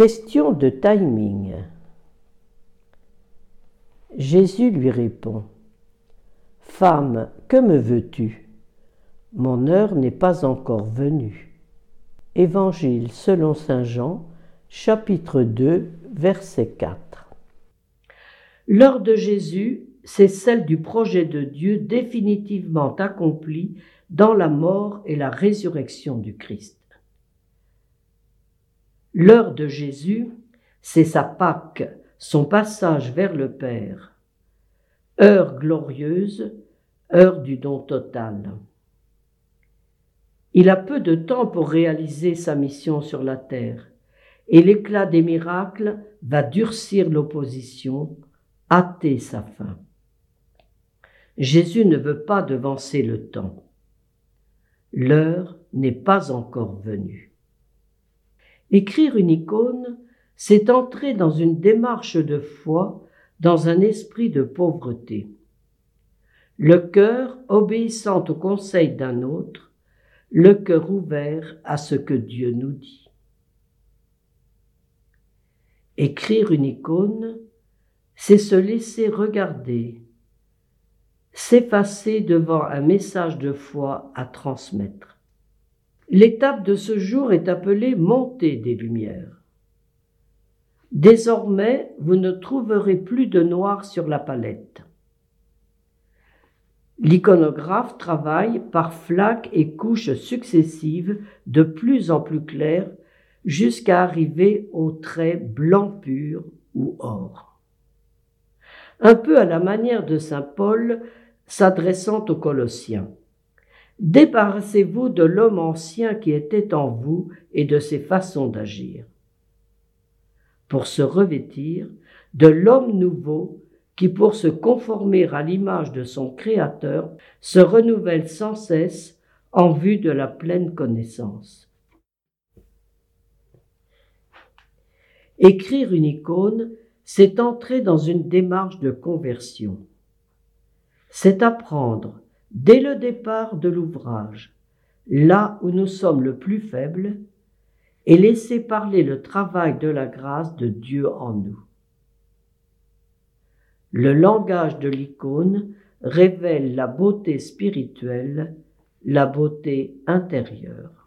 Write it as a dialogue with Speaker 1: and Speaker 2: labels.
Speaker 1: Question de timing. Jésus lui répond Femme, que me veux-tu? Mon heure n'est pas encore venue. Évangile selon Saint Jean, chapitre 2, verset 4. L'heure de Jésus, c'est celle du projet de Dieu définitivement accompli dans la mort et la résurrection du Christ. L'heure de Jésus, c'est sa Pâque, son passage vers le Père. Heure glorieuse, heure du don total. Il a peu de temps pour réaliser sa mission sur la terre, et l'éclat des miracles va durcir l'opposition, hâter sa fin. Jésus ne veut pas devancer le temps. L'heure n'est pas encore venue. Écrire une icône, c'est entrer dans une démarche de foi, dans un esprit de pauvreté. Le cœur obéissant au conseil d'un autre, le cœur ouvert à ce que Dieu nous dit. Écrire une icône, c'est se laisser regarder, s'effacer devant un message de foi à transmettre. L'étape de ce jour est appelée montée des lumières. Désormais, vous ne trouverez plus de noir sur la palette. L'iconographe travaille par flaques et couches successives de plus en plus claires jusqu'à arriver au trait blanc pur ou or. Un peu à la manière de Saint Paul s'adressant aux Colossiens. Débarrassez-vous de l'homme ancien qui était en vous et de ses façons d'agir, pour se revêtir de l'homme nouveau qui, pour se conformer à l'image de son Créateur, se renouvelle sans cesse en vue de la pleine connaissance. Écrire une icône, c'est entrer dans une démarche de conversion. C'est apprendre dès le départ de l'ouvrage, là où nous sommes le plus faibles, et laisser parler le travail de la grâce de Dieu en nous. Le langage de l'icône révèle la beauté spirituelle, la beauté intérieure.